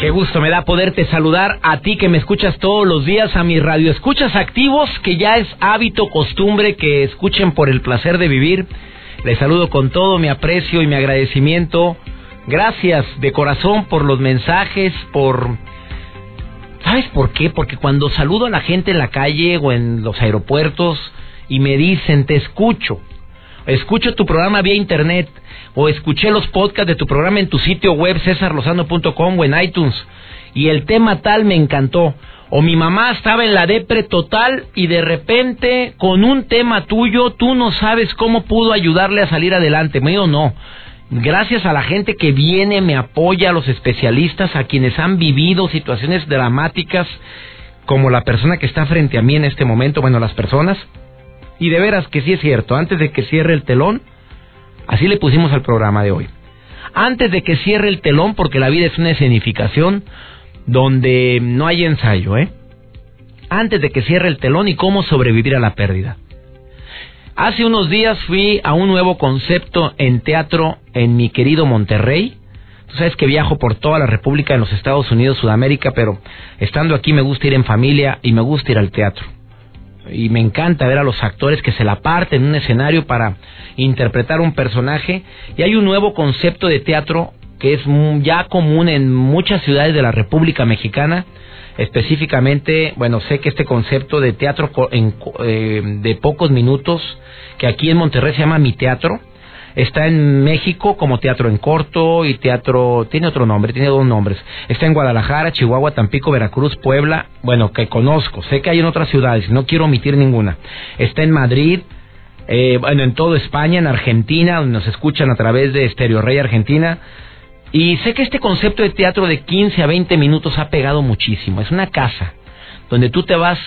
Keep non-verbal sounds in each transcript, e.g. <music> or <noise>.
Qué gusto me da poderte saludar a ti que me escuchas todos los días, a mi radio escuchas activos, que ya es hábito, costumbre que escuchen por el placer de vivir. Les saludo con todo mi aprecio y mi agradecimiento. Gracias de corazón por los mensajes, por... ¿Sabes por qué? Porque cuando saludo a la gente en la calle o en los aeropuertos y me dicen, te escucho, escucho tu programa vía internet, o escuché los podcasts de tu programa en tu sitio web cesarlosano.com o en iTunes y el tema tal me encantó. O mi mamá estaba en la depre total y de repente con un tema tuyo tú no sabes cómo pudo ayudarle a salir adelante. Me digo, no. Gracias a la gente que viene, me apoya, a los especialistas, a quienes han vivido situaciones dramáticas, como la persona que está frente a mí en este momento, bueno, las personas. Y de veras que sí es cierto, antes de que cierre el telón, Así le pusimos al programa de hoy. Antes de que cierre el telón, porque la vida es una escenificación donde no hay ensayo, ¿eh? Antes de que cierre el telón y cómo sobrevivir a la pérdida. Hace unos días fui a un nuevo concepto en teatro en mi querido Monterrey. Tú sabes que viajo por toda la República en los Estados Unidos, Sudamérica, pero estando aquí me gusta ir en familia y me gusta ir al teatro y me encanta ver a los actores que se la parten en un escenario para interpretar un personaje. Y hay un nuevo concepto de teatro que es ya común en muchas ciudades de la República Mexicana. Específicamente bueno sé que este concepto de teatro eh, de pocos minutos que aquí en Monterrey se llama mi teatro Está en México como Teatro en Corto y Teatro... Tiene otro nombre, tiene dos nombres. Está en Guadalajara, Chihuahua, Tampico, Veracruz, Puebla. Bueno, que conozco. Sé que hay en otras ciudades, no quiero omitir ninguna. Está en Madrid, eh, bueno, en toda España, en Argentina, donde nos escuchan a través de Stereo Rey Argentina. Y sé que este concepto de teatro de 15 a 20 minutos ha pegado muchísimo. Es una casa donde tú te vas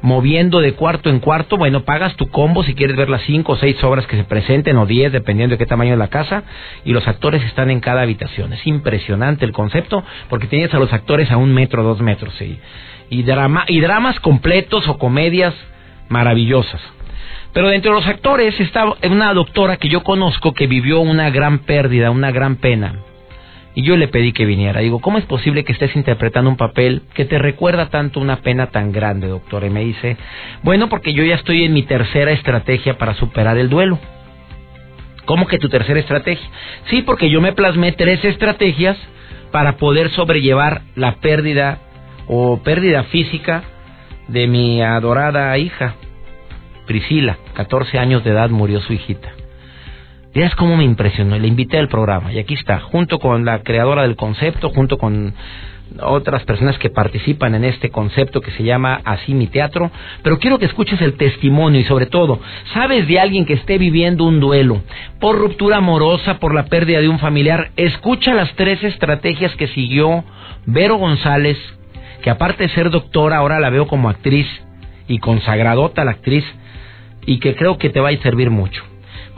moviendo de cuarto en cuarto, bueno, pagas tu combo si quieres ver las cinco o seis obras que se presenten o diez, dependiendo de qué tamaño es la casa, y los actores están en cada habitación. Es impresionante el concepto porque tienes a los actores a un metro, dos metros, y, y, drama, y dramas completos o comedias maravillosas. Pero dentro de los actores está una doctora que yo conozco que vivió una gran pérdida, una gran pena. Y yo le pedí que viniera. Digo, ¿cómo es posible que estés interpretando un papel que te recuerda tanto una pena tan grande, doctor? Y me dice, bueno, porque yo ya estoy en mi tercera estrategia para superar el duelo. ¿Cómo que tu tercera estrategia? Sí, porque yo me plasmé tres estrategias para poder sobrellevar la pérdida o pérdida física de mi adorada hija, Priscila. 14 años de edad murió su hijita. Veas cómo me impresionó. Le invité al programa y aquí está, junto con la creadora del concepto, junto con otras personas que participan en este concepto que se llama Así mi teatro, pero quiero que escuches el testimonio y sobre todo, ¿sabes de alguien que esté viviendo un duelo por ruptura amorosa, por la pérdida de un familiar? Escucha las tres estrategias que siguió Vero González, que aparte de ser doctora, ahora la veo como actriz y consagradota la actriz y que creo que te va a servir mucho.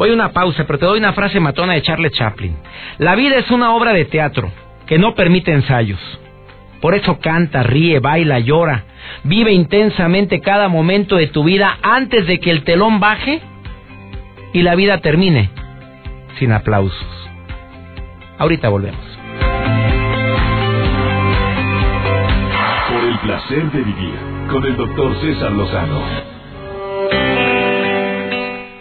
Voy a una pausa, pero te doy una frase matona de Charles Chaplin. La vida es una obra de teatro que no permite ensayos. Por eso canta, ríe, baila, llora. Vive intensamente cada momento de tu vida antes de que el telón baje y la vida termine sin aplausos. Ahorita volvemos. Por el placer de vivir con el doctor César Lozano.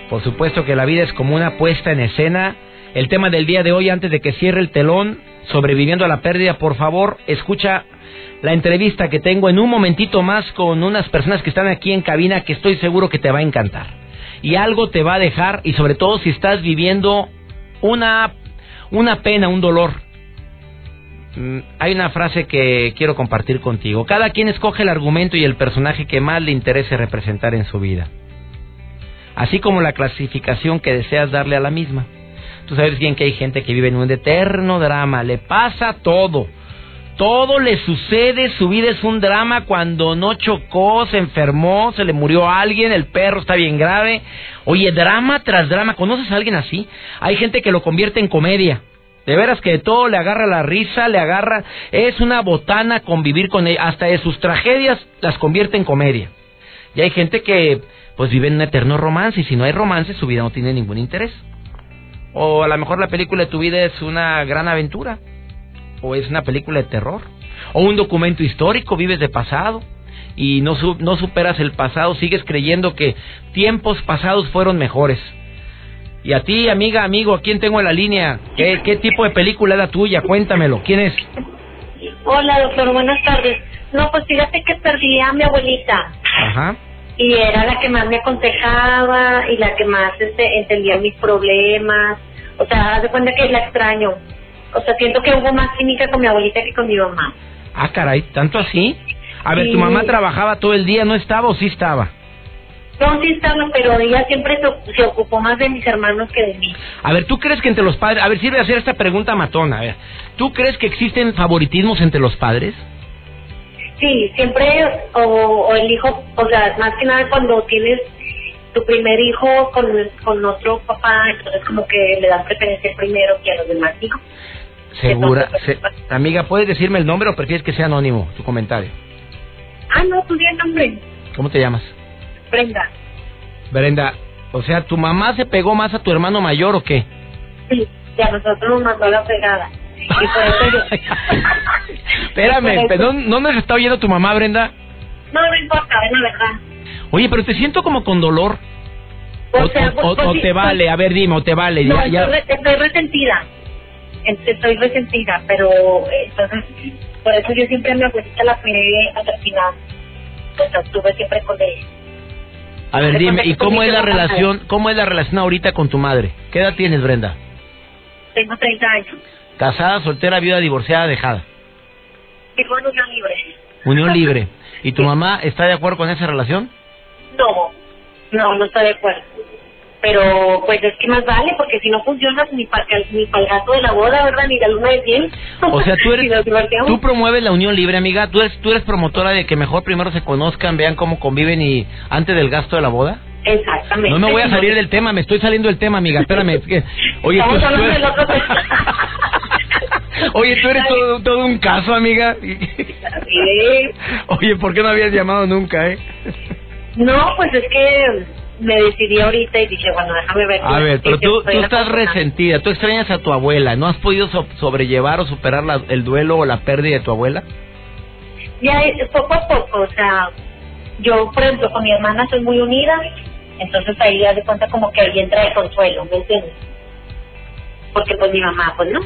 Por supuesto que la vida es como una puesta en escena. El tema del día de hoy, antes de que cierre el telón, sobreviviendo a la pérdida, por favor, escucha la entrevista que tengo en un momentito más con unas personas que están aquí en cabina que estoy seguro que te va a encantar. Y algo te va a dejar, y sobre todo si estás viviendo una, una pena, un dolor. Mm, hay una frase que quiero compartir contigo. Cada quien escoge el argumento y el personaje que más le interese representar en su vida así como la clasificación que deseas darle a la misma. Tú sabes bien que hay gente que vive en un eterno drama, le pasa todo. Todo le sucede, su vida es un drama cuando no chocó, se enfermó, se le murió alguien, el perro está bien grave. Oye, drama tras drama, ¿conoces a alguien así? Hay gente que lo convierte en comedia. De veras que de todo le agarra la risa, le agarra... Es una botana convivir con ella. Hasta de sus tragedias las convierte en comedia. Y hay gente que pues vive en un eterno romance y si no hay romance su vida no tiene ningún interés. O a lo mejor la película de tu vida es una gran aventura. O es una película de terror. O un documento histórico, vives de pasado. Y no, no superas el pasado, sigues creyendo que tiempos pasados fueron mejores. Y a ti, amiga, amigo, ¿a quién tengo en la línea? ¿Qué, qué tipo de película es la tuya? Cuéntamelo. ¿Quién es? Hola, doctor. Buenas tardes. No, pues fíjate que perdí a mi abuelita. Ajá. Y era la que más me aconsejaba y la que más este, entendía mis problemas. O sea, haz de cuenta que la extraño. O sea, siento que hubo más química con mi abuelita que con mi mamá. Ah, caray, ¿tanto así? A ver, ¿tu mamá trabajaba todo el día? ¿No estaba o sí estaba? No, sí estaba, pero ella siempre se, ocupó más de mis hermanos que de mí. A ver, ¿tú crees que entre los padres... A ver, sirve hacer esta pregunta matona. A ver, ¿tú crees que existen favoritismos entre los padres? Sí, siempre, o, o el hijo, o sea, más que nada cuando tienes tu primer hijo con, con otro papá, entonces como que le das preferencia primero que a los demás hijos. Segura. Pues, amiga, ¿puedes decirme el nombre o prefieres que sea anónimo tu comentario? Ah, no, tú di el nombre. ¿Cómo te llamas? Brenda. Brenda, o sea, ¿tu mamá se pegó más a tu hermano mayor o qué? Sí, y a nosotros nos mandó la pegada. Y por eso yo... <laughs> Espérame, ¿no, ¿no nos está oyendo tu mamá, Brenda? No, no importa, es la verdad. Oye, pero te siento como con dolor. O, sea, o, pues, te vale, pues, a ver, dime, o te vale. No, ya, Estoy, resentida. Estoy resentida, pero entonces, por eso yo siempre a mi abuelita la fui hasta el final. Pues estuve siempre con ella. A ver, dime, ¿y cómo es la relación, cómo es la relación ahorita con tu madre? ¿Qué edad tienes, Brenda? Tengo 30 años. ¿Casada, soltera, viuda, divorciada, dejada? Vivo en unión libre. Unión <laughs> libre. ¿Y tu mamá está de acuerdo con esa relación? No, no, no está de acuerdo. Pero pues es que más vale, porque si no funciona ni para ni el gato de la boda, ¿verdad? Ni la luna de piel. O sea, tú, <laughs> eres, tú promueves la unión libre, amiga. ¿Tú eres, ¿Tú eres promotora de que mejor primero se conozcan, vean cómo conviven y antes del gasto de la boda? Exactamente. No me voy a salir del tema, me estoy saliendo del tema, amiga. Espérame. Oye, tú, eres... <laughs> Oye, tú eres todo, todo un caso, amiga. Oye, ¿por qué no habías llamado nunca, eh? No, pues es que me decidí ahorita y dije, bueno, déjame ver. A ver, pero tú, tú estás resentida, tú extrañas a tu abuela, ¿no has podido sobrellevar o superar el duelo o la pérdida de tu abuela? Ya, poco a poco, o sea, yo, por ejemplo, con mi hermana soy muy unida, entonces ahí ya de cuenta como que ahí entra el consuelo, ¿me entiendes? Porque pues mi mamá, pues no.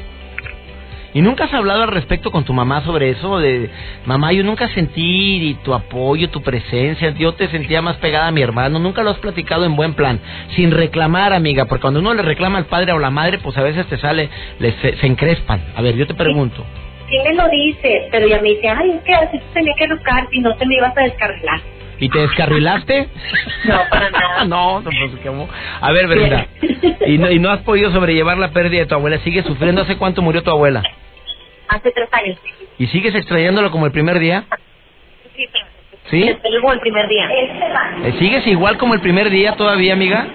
¿Y nunca has hablado al respecto con tu mamá sobre eso? De, mamá, yo nunca sentí tu apoyo, tu presencia, yo te sentía más pegada a mi hermano, nunca lo has platicado en buen plan, sin reclamar, amiga, porque cuando uno le reclama al padre o la madre, pues a veces te sale, se, encrespan. A ver, yo te pregunto. Sí, me lo dice, pero ya me dice, ay, es que así tenía que educar si no te me ibas a descarrilar. ¿Y te descarrilaste? <laughs> no, para nada. <laughs> no, no, pues, ¿cómo? A ver, verdad. ¿Y no, ¿Y no has podido sobrellevar la pérdida de tu abuela? ¿Sigues sufriendo? ¿Hace cuánto murió tu abuela? Hace tres años. ¿Y sigues extrayéndolo como el primer día? Sí, ¿Sí? como el primer día. ¿Eh, ¿Sigues igual como el primer día todavía, amiga?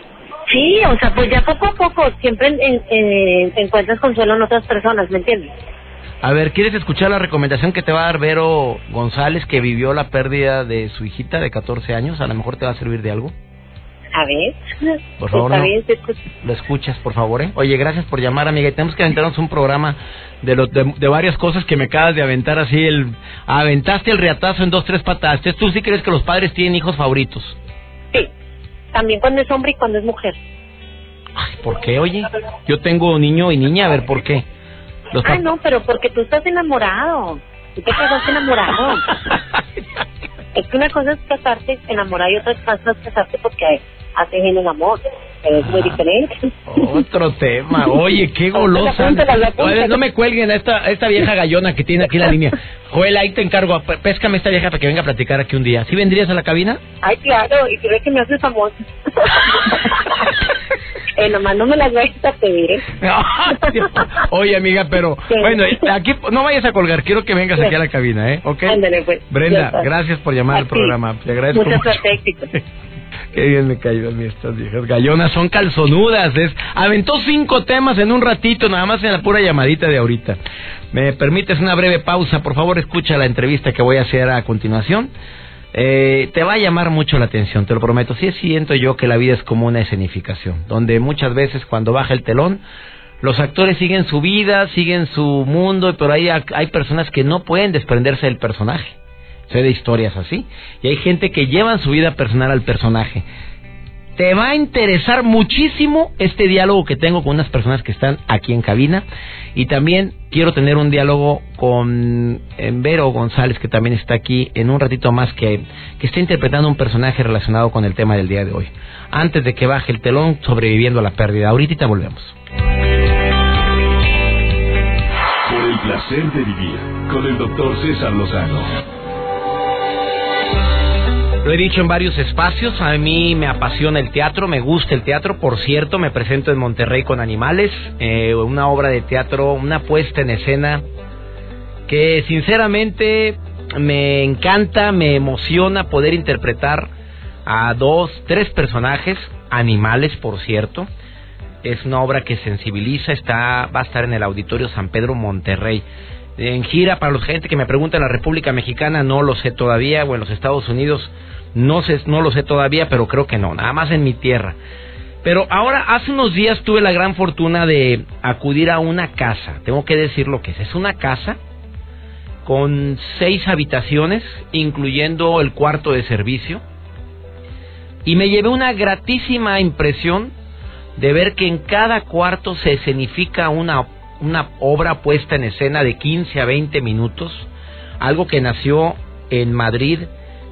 Sí, o sea, pues ya poco a poco siempre en, en, encuentras consuelo en otras personas, ¿me entiendes? A ver, ¿quieres escuchar la recomendación que te va a dar Vero González, que vivió la pérdida de su hijita de 14 años? A lo mejor te va a servir de algo. A ver. Por favor, no, lo escuchas, por favor, ¿eh? Oye, gracias por llamar, amiga. Y tenemos que aventarnos un programa de, lo, de, varias cosas que me acabas de aventar así. el Aventaste el reatazo en dos, tres patadas. ¿Tú sí crees que los padres tienen hijos favoritos? Sí. También cuando es hombre y cuando es mujer. Ay, ¿por qué, oye? Yo tengo niño y niña, a ver, ¿por qué? Los ah, no, pero porque tú estás enamorado. Tú te quedaste enamorado. <laughs> es que una cosa es casarte enamorado y otra cosa es casarte porque hacen en el amor. Pero es muy diferente. Otro <laughs> tema. Oye, qué golosa. no me cuelguen a esta, esta vieja gallona que tiene aquí la línea. Joel, ahí te encargo. Péscame esta vieja para que venga a platicar aquí un día. ¿Sí vendrías a la cabina? Ay, claro. Y ves que me haces famoso. <laughs> Bueno, más no me las vayas a pedir. ¿eh? Oye, amiga, pero bueno, aquí no vayas a colgar, quiero que vengas aquí a la cabina, ¿eh? ¿Ok? Ándale, pues. Brenda, gracias por llamar al programa. Te agradezco Mucha mucho. <laughs> Qué bien me caído a estas viejas gallonas, son calzonudas. Es, aventó cinco temas en un ratito, nada más en la pura llamadita de ahorita. ¿Me permites una breve pausa? Por favor, escucha la entrevista que voy a hacer a continuación. Eh, te va a llamar mucho la atención, te lo prometo. Sí siento yo que la vida es como una escenificación, donde muchas veces cuando baja el telón, los actores siguen su vida, siguen su mundo, pero hay, hay personas que no pueden desprenderse del personaje. Sé de historias así. Y hay gente que llevan su vida personal al personaje. Te va a interesar muchísimo este diálogo que tengo con unas personas que están aquí en cabina. Y también quiero tener un diálogo con eh, Vero González, que también está aquí en un ratito más, que, que está interpretando un personaje relacionado con el tema del día de hoy. Antes de que baje el telón, sobreviviendo a la pérdida. Ahorita volvemos. Por el placer de vivir con el doctor César Lozano. Lo he dicho en varios espacios, a mí me apasiona el teatro, me gusta el teatro, por cierto, me presento en Monterrey con Animales, eh, una obra de teatro, una puesta en escena que sinceramente me encanta, me emociona poder interpretar a dos, tres personajes, animales por cierto. Es una obra que sensibiliza, está, va a estar en el Auditorio San Pedro Monterrey. En gira, para la gente que me pregunta en la República Mexicana, no lo sé todavía, o en los Estados Unidos, no sé, no lo sé todavía, pero creo que no, nada más en mi tierra. Pero ahora, hace unos días tuve la gran fortuna de acudir a una casa, tengo que decir lo que es, es una casa con seis habitaciones, incluyendo el cuarto de servicio, y me llevé una gratísima impresión de ver que en cada cuarto se escenifica una, una obra puesta en escena de 15 a 20 minutos, algo que nació en Madrid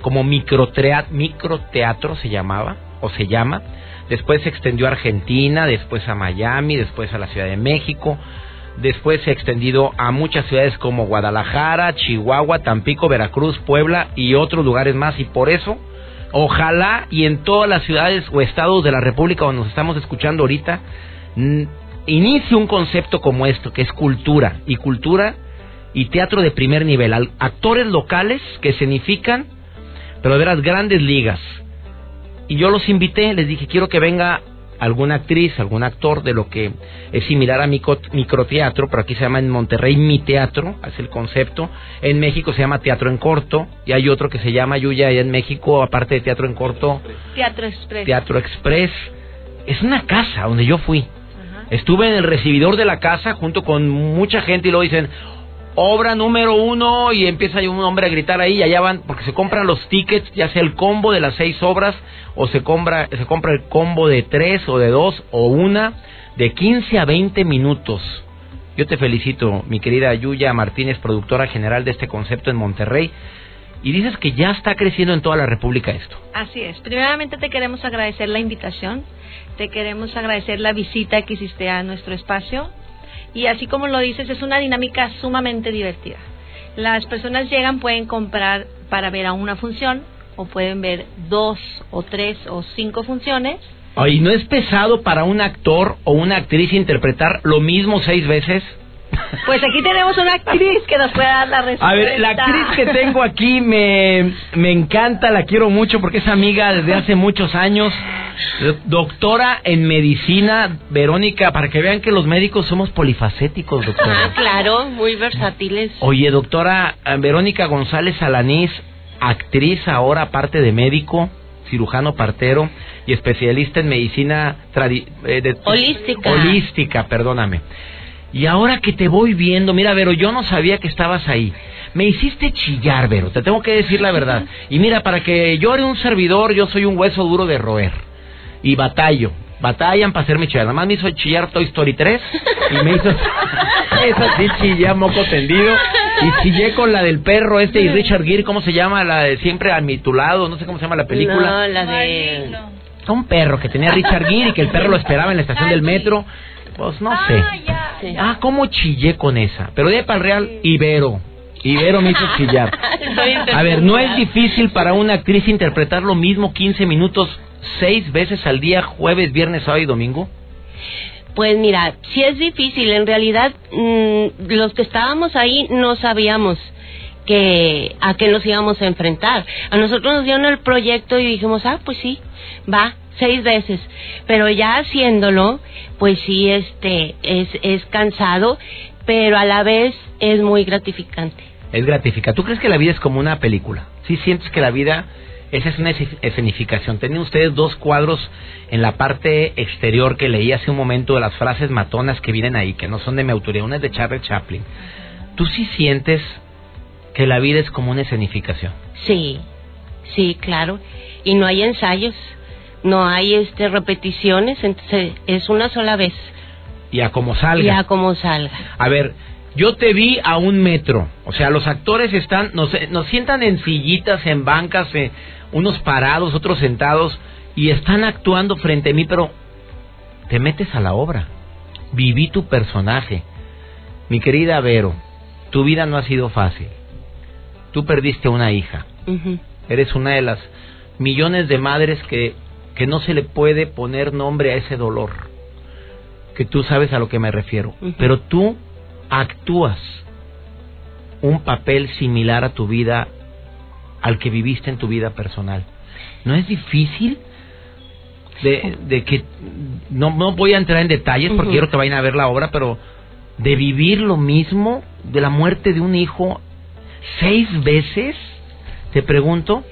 como microteatro, microteatro se llamaba o se llama. Después se extendió a Argentina, después a Miami, después a la Ciudad de México, después se ha extendido a muchas ciudades como Guadalajara, Chihuahua, Tampico, Veracruz, Puebla y otros lugares más. Y por eso, ojalá y en todas las ciudades o estados de la República donde nos estamos escuchando ahorita, inicie un concepto como esto, que es cultura. Y cultura y teatro de primer nivel. Actores locales que significan pero de las grandes ligas. Y yo los invité, les dije, quiero que venga alguna actriz, algún actor de lo que es similar a micro, microteatro, pero aquí se llama en Monterrey mi teatro, es el concepto. En México se llama teatro en corto y hay otro que se llama Yuya allá en México, aparte de teatro en corto. Teatro Express. Teatro Express. Es una casa donde yo fui. Estuve en el recibidor de la casa junto con mucha gente y luego dicen, obra número uno y empieza un hombre a gritar ahí y allá van porque se compran los tickets ya sea el combo de las seis obras o se compra se compra el combo de tres o de dos o una de 15 a 20 minutos yo te felicito mi querida Yuya Martínez productora general de este concepto en Monterrey y dices que ya está creciendo en toda la República esto. Así es. Primeramente te queremos agradecer la invitación, te queremos agradecer la visita que hiciste a nuestro espacio y así como lo dices, es una dinámica sumamente divertida. Las personas llegan, pueden comprar para ver a una función o pueden ver dos o tres o cinco funciones. ¿Y no es pesado para un actor o una actriz interpretar lo mismo seis veces? Pues aquí tenemos una actriz que nos puede dar la respuesta. A ver, la actriz que tengo aquí me, me encanta, la quiero mucho porque es amiga desde hace muchos años. Doctora en medicina, Verónica, para que vean que los médicos somos polifacéticos, doctora. Ah, claro, muy versátiles. Oye, doctora eh, Verónica González Alanís, actriz ahora, aparte de médico, cirujano partero y especialista en medicina eh, holística. Holística, perdóname. Y ahora que te voy viendo, mira, Vero, yo no sabía que estabas ahí. Me hiciste chillar, Vero, te tengo que decir la verdad. <laughs> Y mira, para que llore un servidor, yo soy un hueso duro de roer. Y batallo. Batallan para hacerme chillar. Nada más me hizo chillar Toy Story 3 y me hizo... <laughs> Esa sí chillé a moco tendido. Y chillé con la del perro este y Richard Gere, ¿cómo se llama? La de siempre a mi tu lado, no sé cómo se llama la película. No, la de... Un perro que tenía Richard Gere y que el perro lo esperaba en la estación del metro. Pues no sé. Ah, cómo chillé con esa. Pero de para el real, Ibero. Ibero me hizo chillar. <laughs> A ver, ¿no es difícil para una actriz interpretar lo mismo 15 minutos seis veces al día, jueves, viernes, sábado y domingo? Pues mira, sí es difícil. En realidad, mm, los que estábamos ahí no sabíamos que a qué nos íbamos a enfrentar. A nosotros nos dieron el proyecto y dijimos, ah, pues sí, va, seis veces. Pero ya haciéndolo, pues sí, este, es, es cansado, pero a la vez es muy gratificante. Es gratificante. ¿Tú crees que la vida es como una película? ¿Sí sientes que la vida esa es una escen- escenificación? Tenían ustedes dos cuadros en la parte exterior que leí hace un momento de las frases matonas que vienen ahí, que no son de mi autoría, una es de Charlie Chaplin. ¿Tú sí sientes que la vida es como una escenificación? Sí, sí, claro. Y no hay ensayos, no hay este repeticiones, entonces es una sola vez. Y a como salga. Ya como salga. A ver, yo te vi a un metro. O sea, los actores están, nos, nos sientan en sillitas, en bancas, eh, unos parados, otros sentados, y están actuando frente a mí, pero te metes a la obra. Viví tu personaje. Mi querida Vero, tu vida no ha sido fácil. Tú perdiste una hija. Eres una de las millones de madres que, que no se le puede poner nombre a ese dolor. Que tú sabes a lo que me refiero. Pero tú actúas un papel similar a tu vida, al que viviste en tu vida personal. ¿No es difícil? De, de que no, no voy a entrar en detalles porque quiero que vayan a ver la obra, pero de vivir lo mismo de la muerte de un hijo seis veces, te pregunto.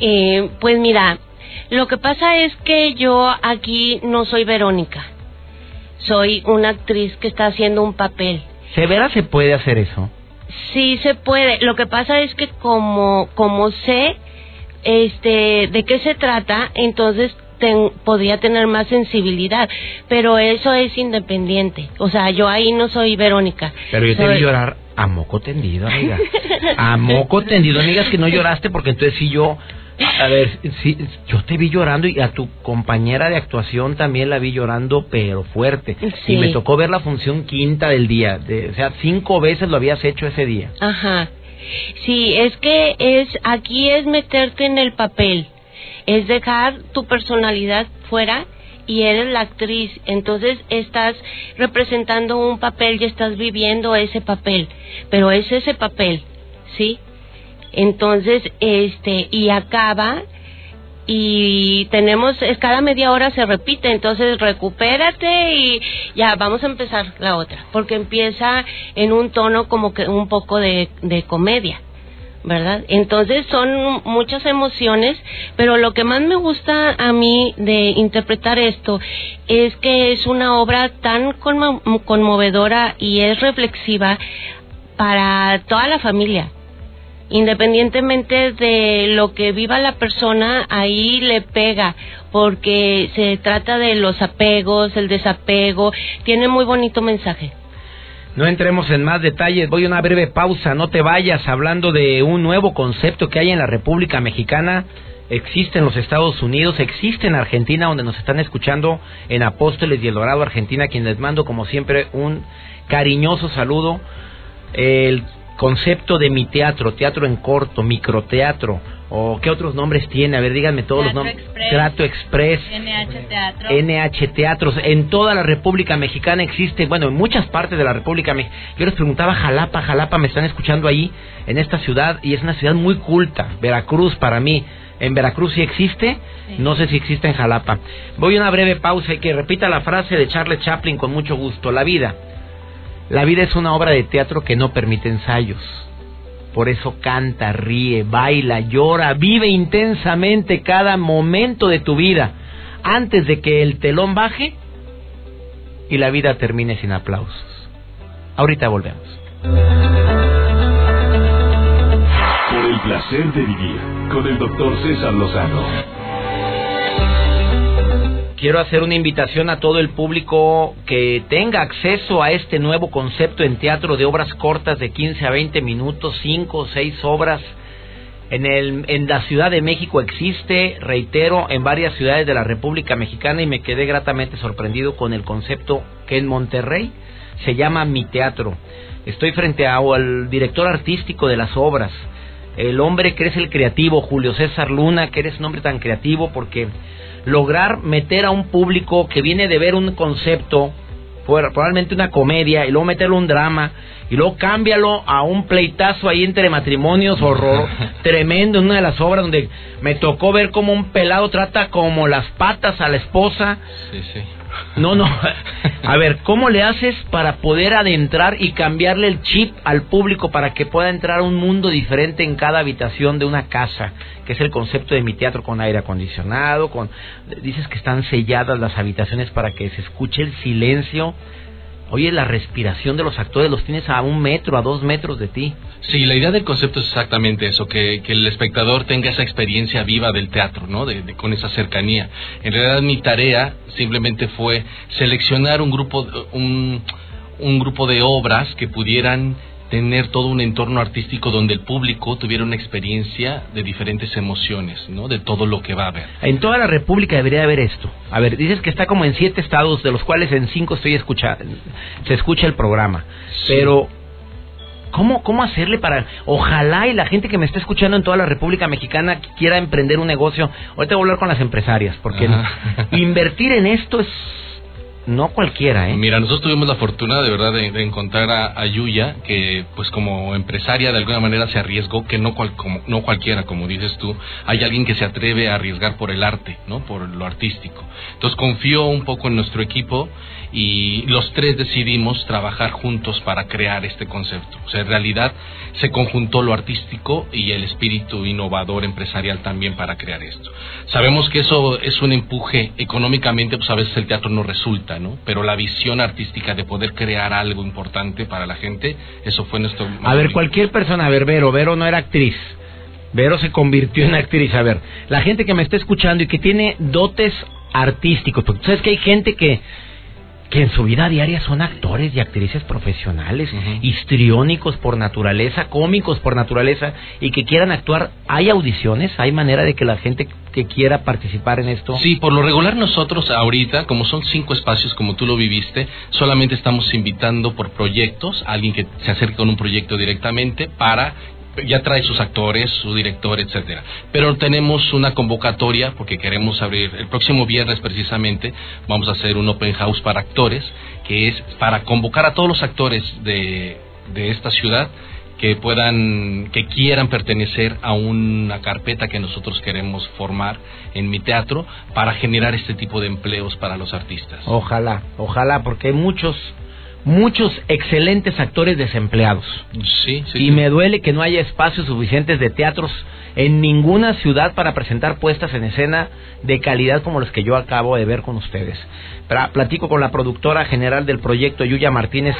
Eh, pues mira, lo que pasa es que yo aquí no soy Verónica. Soy una actriz que está haciendo un papel. ¿Se verá se puede hacer eso? Sí se puede. Lo que pasa es que como como sé este de qué se trata, entonces ten- podría tener más sensibilidad, pero eso es independiente. O sea, yo ahí no soy Verónica. Pero yo te Soy- vi llorar a moco tendido, amiga. A moco <laughs> tendido, amigas, que no lloraste porque entonces sí yo... A ver, sí, yo te vi llorando y a tu compañera de actuación también la vi llorando, pero fuerte. Sí. Y me tocó ver la función quinta del día. De, o sea, cinco veces lo habías hecho ese día. Ajá. Sí, es que es aquí es meterte en el papel, es dejar tu personalidad fuera y eres la actriz, entonces estás representando un papel y estás viviendo ese papel, pero es ese papel, ¿sí? Entonces, este, y acaba y tenemos, es cada media hora se repite, entonces recupérate y ya vamos a empezar la otra, porque empieza en un tono como que un poco de, de comedia, ¿verdad? Entonces son muchas emociones, pero lo que más me gusta a mí de interpretar esto es que es una obra tan conmo- conmovedora y es reflexiva para toda la familia independientemente de lo que viva la persona, ahí le pega, porque se trata de los apegos, el desapego, tiene muy bonito mensaje. No entremos en más detalles, voy a una breve pausa, no te vayas hablando de un nuevo concepto que hay en la República Mexicana, existe en los Estados Unidos, existe en Argentina, donde nos están escuchando en Apóstoles y El Dorado, Argentina, quien les mando como siempre un cariñoso saludo. El concepto de mi teatro, teatro en corto, microteatro, o qué otros nombres tiene, a ver, díganme todos Teatro los nombres. Express. Trato Express. NH Teatro. NH Teatros, en toda la República Mexicana existe, bueno, en muchas partes de la República Mexicana. Yo les preguntaba, Jalapa, Jalapa, me están escuchando ahí, en esta ciudad, y es una ciudad muy culta, Veracruz para mí. En Veracruz sí existe, no sé si existe en Jalapa. Voy a una breve pausa y que repita la frase de Charles Chaplin con mucho gusto. La vida. La vida es una obra de teatro que no permite ensayos. Por eso canta, ríe, baila, llora, vive intensamente cada momento de tu vida antes de que el telón baje y la vida termine sin aplausos. Ahorita volvemos. Por el placer de vivir con el doctor César Lozano. Quiero hacer una invitación a todo el público que tenga acceso a este nuevo concepto en teatro de obras cortas de 15 a 20 minutos, 5 o 6 obras. En, el, en la Ciudad de México existe, reitero, en varias ciudades de la República Mexicana y me quedé gratamente sorprendido con el concepto que en Monterrey se llama Mi Teatro. Estoy frente a- al director artístico de las obras. El hombre que eres el creativo, Julio César Luna, que eres un hombre tan creativo, porque lograr meter a un público que viene de ver un concepto, probablemente una comedia, y luego meterlo un drama, y luego cámbialo a un pleitazo ahí entre matrimonios, horror, <laughs> tremendo, en una de las obras donde me tocó ver como un pelado trata como las patas a la esposa. Sí, sí. No, no. A ver, ¿cómo le haces para poder adentrar y cambiarle el chip al público para que pueda entrar a un mundo diferente en cada habitación de una casa? Que es el concepto de mi teatro con aire acondicionado, con dices que están selladas las habitaciones para que se escuche el silencio Oye, la respiración de los actores los tienes a un metro, a dos metros de ti. Sí, la idea del concepto es exactamente eso, que, el espectador tenga esa experiencia viva del teatro, ¿no? De, con esa cercanía. En realidad mi tarea simplemente fue seleccionar un grupo, un, un grupo de obras que pudieran tener todo un entorno artístico donde el público tuviera una experiencia de diferentes emociones, ¿no? De todo lo que va a haber. En toda la República debería haber esto. A ver, dices que está como en siete estados, de los cuales en cinco estoy escuchando, se escucha el programa. Pero, ¿cómo, ¿cómo hacerle para...? Ojalá y la gente que me está escuchando en toda la República Mexicana quiera emprender un negocio. Ahorita voy a hablar con las empresarias, porque invertir en esto es no cualquiera, ¿eh? Mira, nosotros tuvimos la fortuna de verdad de, encontrar a, Yuya, que pues como empresaria de alguna manera se arriesgó, que no, como, no cualquiera, como dices tú, hay alguien que se atreve a arriesgar por el arte, ¿no? Por lo artístico. Entonces confío un poco en nuestro equipo y los tres decidimos trabajar juntos para crear este concepto. O sea, en realidad se conjuntó lo artístico y el espíritu innovador empresarial también para crear esto. Sabemos que eso es un empuje económicamente, pues a veces el teatro no resulta, ¿no? Pero la visión artística de poder crear algo importante para la gente, eso fue nuestro... A ver, cualquier persona, a ver, Vero, Vero no era actriz. Vero se convirtió en actriz. A ver, la gente que me está escuchando y que tiene dotes artísticos, porque tú sabes que hay gente que que en su vida diaria son actores y actrices profesionales, histriónicos por naturaleza, cómicos por naturaleza, y que quieran actuar. ¿Hay audiciones? ¿Hay manera de que la gente que quiera participar en esto? Sí, por lo regular nosotros ahorita, como son cinco espacios como tú lo viviste, solamente estamos invitando por proyectos, a alguien que se acerque con un proyecto directamente para ya trae sus actores, su director, etcétera. Pero tenemos una convocatoria porque queremos abrir el próximo viernes precisamente vamos a hacer un open house para actores que es para convocar a todos los actores de, de esta ciudad que puedan que quieran pertenecer a una carpeta que nosotros queremos formar en mi teatro para generar este tipo de empleos para los artistas. Ojalá, ojalá porque hay muchos muchos excelentes actores desempleados. Sí, y me duele que no haya espacios suficientes de teatros en ninguna ciudad para presentar puestas en escena de calidad como los que yo acabo de ver con ustedes. Platico con la productora general del proyecto, Yuya Martínez.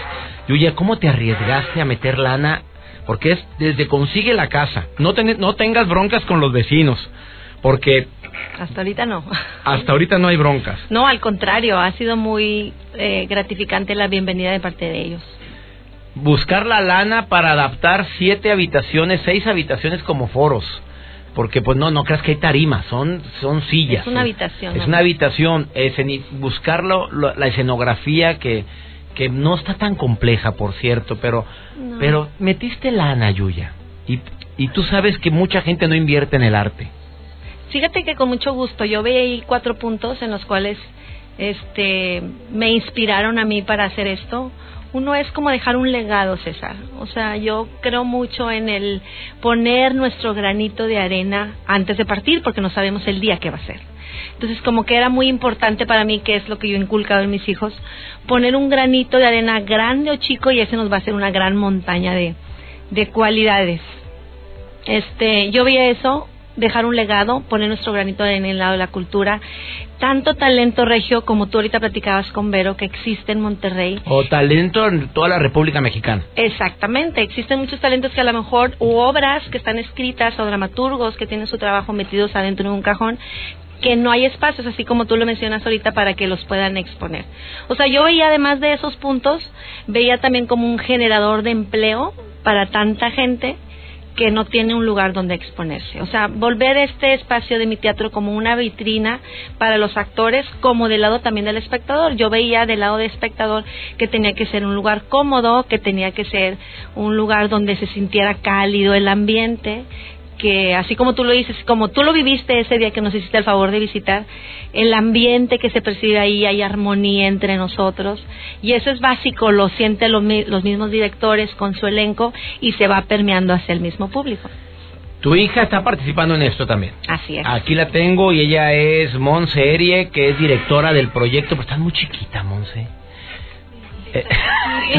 Yuya, ¿cómo te arriesgaste a meter lana? Porque es desde consigue la casa. No, no tengas broncas con los vecinos. Porque hasta ahorita no. <laughs> Hasta ahorita no hay broncas. No, al contrario, ha sido muy eh, gratificante la bienvenida de parte de ellos. Buscar la lana para adaptar siete habitaciones, seis habitaciones como foros. Porque pues no, no creas que hay tarimas, son, son sillas. Es una habitación. Es una habitación. buscarlo, la escenografía que, que no está tan compleja, por cierto, pero, pero metiste lana, Yuya. Y, y tú sabes que mucha gente no invierte en el arte. Fíjate que con mucho gusto yo veí cuatro puntos en los cuales este me inspiraron a mí para hacer esto. Uno es como dejar un legado, César. O sea, yo creo mucho en el poner nuestro granito de arena antes de partir porque no sabemos el día que va a ser. Entonces, como que era muy importante para mí, que es lo que yo he inculcado en mis hijos, poner un granito de arena grande o chico y ese nos va a hacer una gran montaña de, de cualidades. Este, yo vi eso, dejar un legado, poner nuestro granito en el lado de la cultura. Tanto talento regio como tú ahorita platicabas con Vero que existe en Monterrey. O talento en toda la República Mexicana. Exactamente, existen muchos talentos que a lo mejor, u obras que están escritas o dramaturgos que tienen su trabajo metidos adentro de un cajón que no hay espacios, así como tú lo mencionas ahorita, para que los puedan exponer. O sea, yo veía además de esos puntos, veía también como un generador de empleo para tanta gente que no tiene un lugar donde exponerse. O sea, volver este espacio de mi teatro como una vitrina para los actores, como del lado también del espectador. Yo veía del lado del espectador que tenía que ser un lugar cómodo, que tenía que ser un lugar donde se sintiera cálido el ambiente, que así como tú lo dices, como tú lo viviste ese día que nos hiciste el favor de visitar, el ambiente que se percibe ahí, hay armonía entre nosotros y eso es básico, lo sienten los, los mismos directores con su elenco y se va permeando hacia el mismo público. Tu hija está participando en esto también. Así es. Aquí la tengo y ella es Monse Erie, que es directora del proyecto, pero está muy chiquita, Monse. Eh,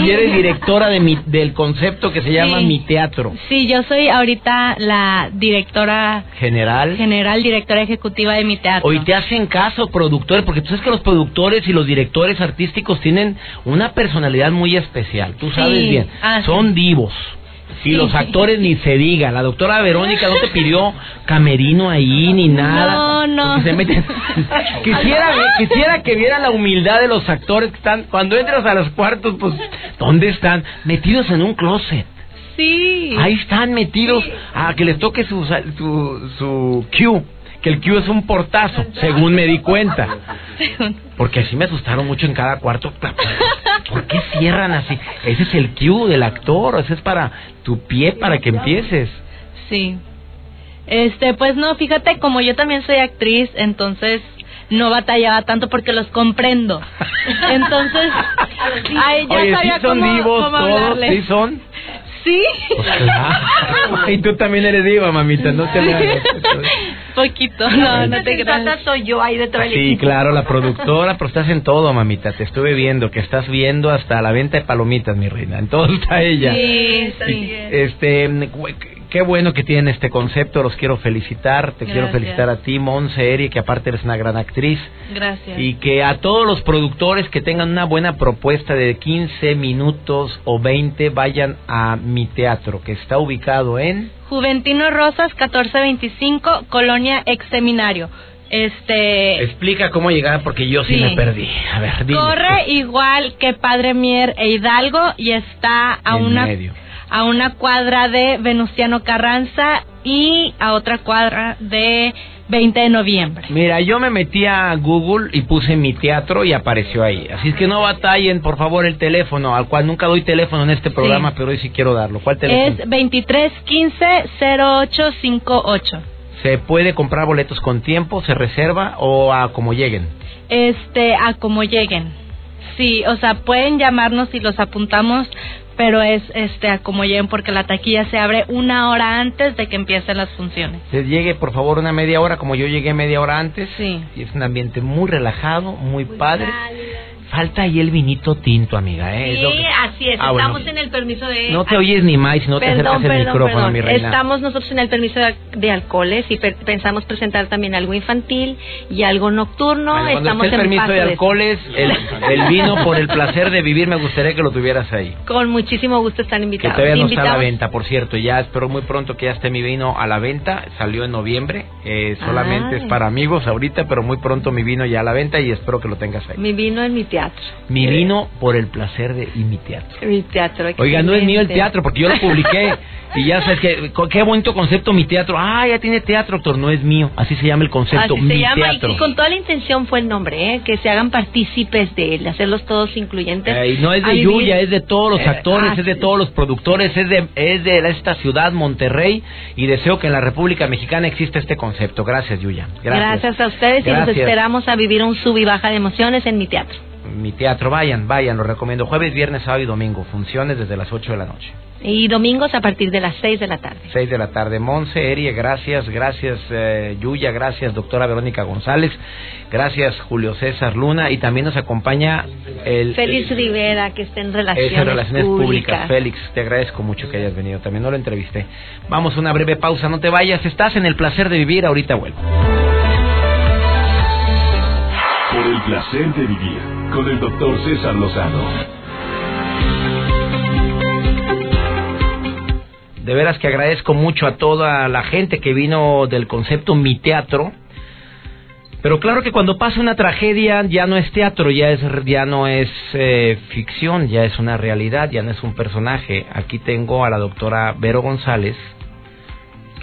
y eres directora de mi, del concepto que se llama Sí. Mi Teatro. Sí, yo soy ahorita la directora General. general, directora ejecutiva de mi teatro. Hoy te hacen caso, productores, porque tú sabes que los productores y los directores artísticos tienen una personalidad muy especial. Tú sabes Sí, bien. ah. Son divos. Y Sí. los actores ni se diga. La doctora Verónica no te pidió camerino ahí ni nada. No, no. Porque se meten- <laughs> quisiera, quisiera que viera la humildad de los actores que están. Cuando entras a los cuartos, pues, ¿dónde están? Metidos en un closet. Sí. Ahí están metidos a que les toque su, su, su cue. Que el cue es un portazo, según me di cuenta. Porque así me asustaron mucho en cada cuarto. ¿Por qué cierran así? Ese es el cue del actor, ese es para tu pie para que empieces. Sí. Este, pues no, fíjate, como yo también soy actriz, entonces no batallaba tanto porque los comprendo. <laughs> Entonces, ay, ya Oye, sí son cómo, vivos cómo todos, sí son. Sí. Pues claro. <laughs> Y tú también eres diva, mamita, no te hagas. Poquito, no, no te creas. soy yo ahí detrás del Sí, claro, la productora, pero estás en todo, mamita. Te estuve viendo que estás viendo hasta la venta de palomitas, mi reina. En todo está ella. Sí, Y, sí. Este, qué bueno que tienen este concepto. Los quiero felicitar. Te quiero felicitar a ti, Monse Eri, que aparte eres una gran actriz. Gracias. Y que a todos los productores que tengan una buena propuesta de 15 minutos o 20 vayan a mi teatro, que está ubicado en... Juventino Rosas, 1425, Colonia Ex Seminario. Este. Explica cómo llegar porque yo sí, Sí. me perdí. A ver, dime. Corre igual que Padre Mier e Hidalgo y está a En una medio. A una cuadra de Venustiano Carranza y a otra cuadra de 20 de noviembre. Mira, yo me metí a Google y puse mi teatro y apareció ahí. Así es que no batallen, por favor, el teléfono, al cual nunca doy teléfono en este programa, pero hoy sí quiero darlo. ¿Cuál teléfono? Es 2315-0858. ¿Se puede comprar boletos con tiempo, se reserva o a como lleguen? Este, a como lleguen. Sí, o sea, pueden llamarnos y los apuntamos, pero es este a como lleguen porque la taquilla se abre una hora antes de que empiecen las funciones. Se llegue, por favor, una media hora, como yo llegué media hora antes. Sí. Y es un ambiente muy relajado, muy padre. Falta ahí el vinito tinto, amiga, ¿eh? Es Sí, que- así es. Ah, bueno. Estamos en el permiso de. No te oyes ni más si no te Perdón, acercas el perdón, micrófono, perdón. mi reina. Estamos nosotros en el permiso de, de alcoholes y per- pensamos presentar también algo infantil y algo nocturno. Bueno, cuando Estamos esté el en permiso de alcoholes, <laughs> el, el vino por el placer de vivir, me gustaría que lo tuvieras ahí. Con muchísimo gusto están Que invitados. todavía no está a la venta, por cierto. Ya espero muy pronto que ya esté mi vino a la venta. Salió en noviembre. eh, solamente Ay. es para amigos ahorita, pero muy pronto mi vino ya a la venta y espero que lo tengas ahí. Mi vino en mi teatro. Mi vino por el placer de y mi teatro. Mi teatro. Oiga, no es mío el teatro porque yo lo publiqué <laughs> y ya sabes que qué bonito concepto mi teatro. Ah, ya tiene teatro, doctor, no es mío. Así se llama el concepto, Así mi se llama y- teatro. y con toda la intención fue el nombre, ¿eh? que se hagan partícipes de él, hacerlos todos incluyentes. Eh, y no es de Yuya, es de todos los Eh, actores, ah, es de todos los productores, es de, es de esta ciudad, Monterrey, y deseo que en la República Mexicana exista este concepto. Gracias, Yuya. Gracias. Gracias. a ustedes y los esperamos a vivir un sub y baja de emociones en mi teatro. Mi teatro, vayan, vayan, lo recomiendo. Jueves, viernes, sábado y domingo, funciones desde las 8 de la noche. Y domingos a partir de las 6 de la tarde. 6 de la tarde. Monse, Erie, gracias, gracias, eh, Yuya, gracias, doctora Verónica González, gracias, Julio César Luna, y también nos acompaña el... Félix Rivera, que está en relaciones, Es en relaciones públicas. públicas. Félix, te agradezco mucho que hayas venido. También no lo entrevisté. Vamos a una breve pausa, no te vayas. Estás en el placer de vivir. Ahorita vuelvo. Placer de vivir con el doctor César Lozano. De veras que agradezco mucho a toda la gente que vino del concepto Mi Teatro. Pero claro que cuando pasa una tragedia ya no es teatro, ya es ya no es eh, ficción, ya es una realidad, ya no es un personaje. Aquí tengo a la doctora Vero González,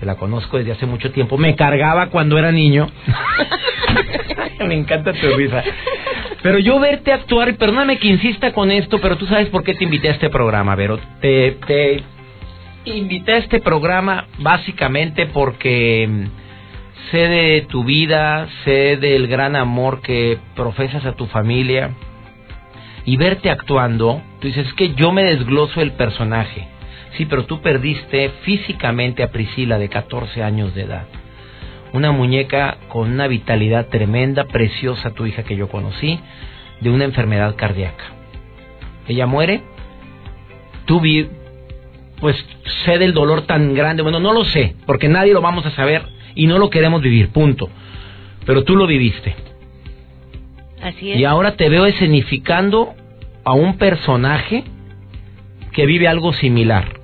la conozco desde hace mucho tiempo, me cargaba cuando era niño. <laughs> me encanta tu risa. Pero yo verte actuar, perdóname que insista con esto, pero tú sabes por qué te invité a este programa, Vero. Te, te invité a este programa básicamente porque mm, sé de tu vida, sé del gran amor que profesas a tu familia y verte actuando, tú dices, es que yo me desgloso el personaje. Sí, pero tú perdiste físicamente a Priscila de 14 años de edad. Una muñeca con una vitalidad tremenda, preciosa, tu hija que yo conocí, de una enfermedad cardíaca. Ella muere, tú vi, pues sé del dolor tan grande, bueno, no lo sé, porque nadie lo vamos a saber y no lo queremos vivir, punto. Pero tú lo viviste. Así es. Y ahora te veo escenificando a un personaje que vive algo similar.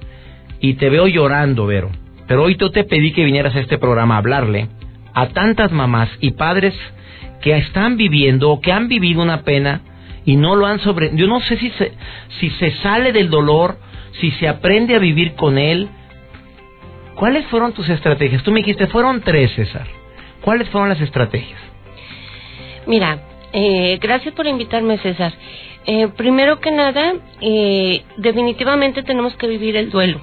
Y te veo llorando, Vero. Pero hoy yo te pedí que vinieras a este programa a hablarle a tantas mamás y padres que están viviendo o que han vivido una pena y no lo han sobre... Yo no sé si se, si se sale del dolor, si se aprende a vivir con él. ¿Cuáles fueron tus estrategias? Tú me dijiste, fueron tres, César. ¿Cuáles fueron las estrategias? Mira, eh, gracias por invitarme, César. Eh, primero que nada, eh, definitivamente tenemos que vivir el duelo.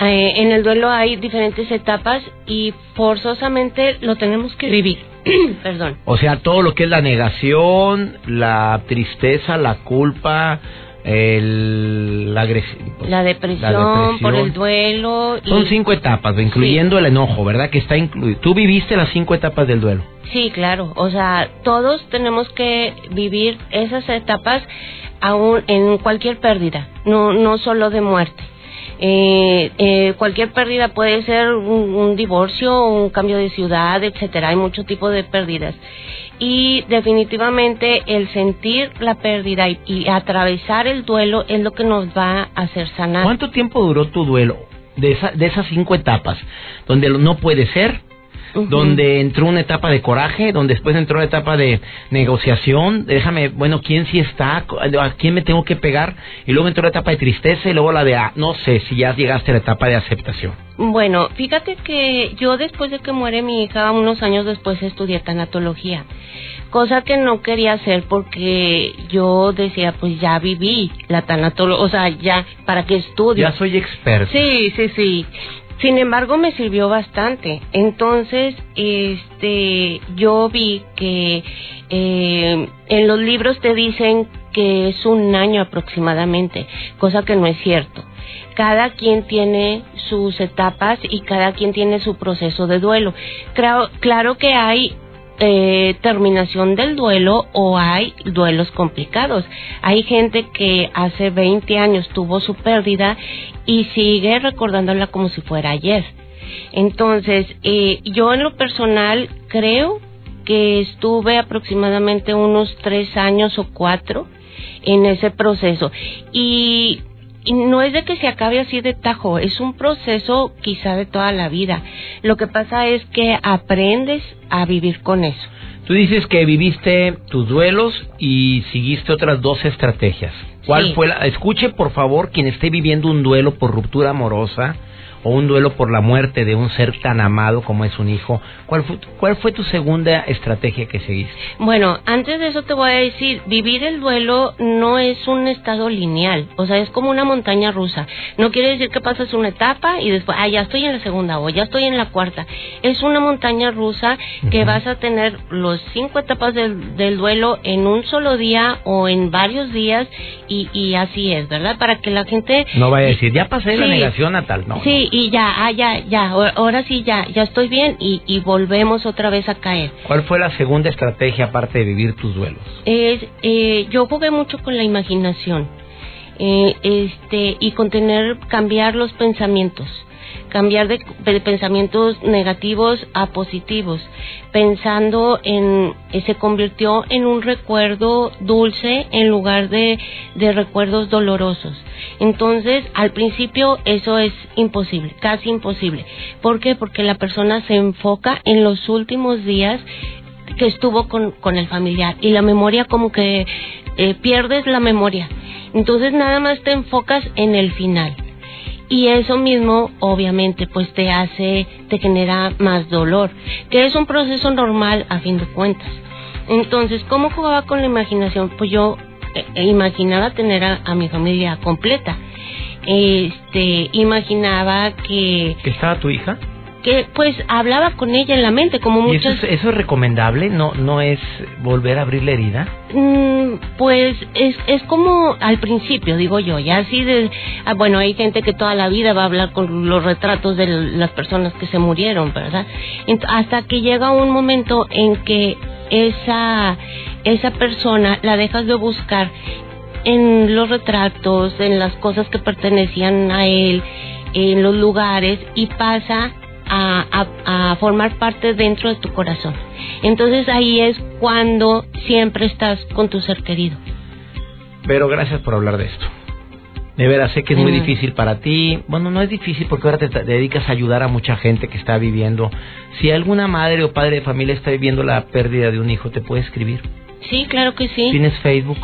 Eh, en el duelo hay diferentes etapas y forzosamente lo tenemos que vivir. <clears throat> Perdón. O sea, todo lo que es la negación, la tristeza, la culpa, el, la, pues, La depresión, por el duelo. y- Son cinco etapas, incluyendo el enojo, ¿verdad? Que está incluido. Tú viviste las cinco etapas del duelo. Sí, claro. O sea, todos tenemos que vivir esas etapas aún en cualquier pérdida, no, no solo de muerte. Eh, eh, cualquier pérdida puede ser un, divorcio, un cambio de ciudad, etcétera. Hay mucho tipo de pérdidas. Y definitivamente el sentir la pérdida y, atravesar el duelo es lo que nos va a hacer sanar. ¿Cuánto tiempo duró tu duelo? De, esa- de esas cinco etapas, donde no puede ser, Donde entró una etapa de coraje, donde después entró una etapa de negociación, déjame, bueno, ¿quién sí está? ¿A quién me tengo que pegar? Y luego entró la etapa de tristeza y luego la de, ah, no sé, si ya llegaste a la etapa de aceptación. Bueno, fíjate que yo después de que muere mi hija, unos años después estudié tanatología, cosa que no quería hacer porque yo decía, pues ya viví la tanatología, o sea, ya, ¿para qué estudio? Ya soy experto. Sí, sí, sí. Sin embargo, me sirvió bastante. Entonces, este, yo vi que eh, en los libros te dicen que es un año aproximadamente, cosa que no es cierto. Cada quien tiene sus etapas y cada quien tiene su proceso de duelo. Claro, claro que hay eh, terminación del duelo o hay duelos complicados. Hay gente que hace 20 años tuvo su pérdida y sigue recordándola como si fuera ayer. Entonces, eh, yo en lo personal creo que estuve aproximadamente unos tres años o cuatro en ese proceso. Y, y no es de que se acabe así de tajo, es un proceso quizá de toda la vida. Lo que pasa es que aprendes a vivir con eso. Tú dices que viviste tus duelos y seguiste otras dos estrategias. ¿Cuál Sí. fue la? Escuche, por favor, quien esté viviendo un duelo por ruptura amorosa o un duelo por la muerte de un ser tan amado como es un hijo. ¿Cuál fue, cuál fue tu segunda estrategia que seguiste? Bueno, antes de eso te voy a decir, vivir el duelo no es un estado lineal, o sea, es como una montaña rusa. No quiere decir que pasas una etapa y después, ah, ya estoy en la segunda o ya estoy en la cuarta. Es una montaña rusa que vas a tener los cinco etapas del, del duelo en un solo día o en varios días y, y así es, ¿verdad? Para que la gente... No vaya a decir, ya pasé la negación a tal. No, sí, y ya, ah, ya, ya, ahora- sí, ya, ya estoy bien y, y volvemos otra vez a caer. ¿Cuál fue la segunda estrategia aparte de vivir tus duelos? es eh, yo jugué mucho con la imaginación eh, este y con tener cambiar los pensamientos cambiar de, pensamientos negativos a positivos pensando en eh, se convirtió en un recuerdo dulce en lugar de, de recuerdos dolorosos entonces al principio eso es imposible casi imposible ¿por qué? porque la persona se enfoca en los últimos días que estuvo con, con el familiar y la memoria como que eh, pierdes la memoria. Entonces nada más te enfocas en el final. Y eso mismo obviamente pues te hace, te genera más dolor, que es un proceso normal a fin de cuentas. Entonces, ¿cómo jugaba con la imaginación? Pues yo eh, imaginaba tener a, a mi familia completa. Este, imaginaba que ¿Que estaba tu hija? Que pues hablaba con ella en la mente como ¿Y eso muchas es, eso es recomendable? ¿No, ¿No es volver a abrir la herida? Mm, pues es, es como al principio, digo yo, ya así de... ah, bueno, hay gente que toda la vida va a hablar con los retratos de las personas que se murieron, ¿verdad? Hasta que llega un momento en que esa, esa persona la dejas de buscar en los retratos, en las cosas que pertenecían a él, en los lugares y pasa a, a, a formar parte dentro de tu corazón. Entonces ahí es cuando siempre estás con tu ser querido. Pero gracias por hablar de esto. De veras, sé que es muy Mm. difícil para ti. Bueno, no es difícil porque ahora te te dedicas a ayudar a mucha gente que está viviendo. Si alguna madre o padre de familia está viviendo la pérdida de un hijo, te puede escribir. Sí, claro que sí. ¿Tienes Facebook?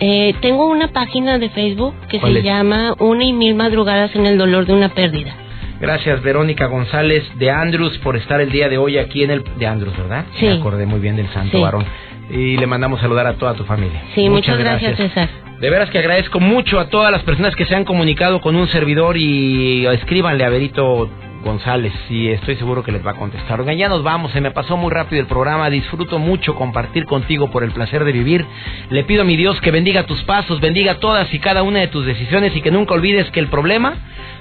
Eh, tengo una página de Facebook que ¿Cuál se es? llama Una y Mil Madrugadas en el Dolor de una Pérdida. Gracias, Verónica González de Andrews, por estar el día de hoy aquí en el... De Andrews, ¿verdad? Sí. Me acordé muy bien del santo Sí. varón. Y le mandamos saludar a toda tu familia. Sí, muchas, gracias, César. De veras que agradezco mucho a todas las personas que se han comunicado con un servidor y escríbanle a Berito González y estoy seguro que les va a contestar. Oigan, ya nos vamos, se me pasó muy rápido el programa, disfruto mucho compartir contigo por el placer de vivir. Le pido a mi Dios que bendiga tus pasos, bendiga todas y cada una de tus decisiones y que nunca olvides que el problema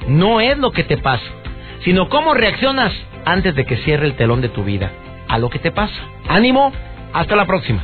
no es lo que te pasa, sino cómo reaccionas antes de que cierre el telón de tu vida a lo que te pasa. Ánimo, hasta la próxima.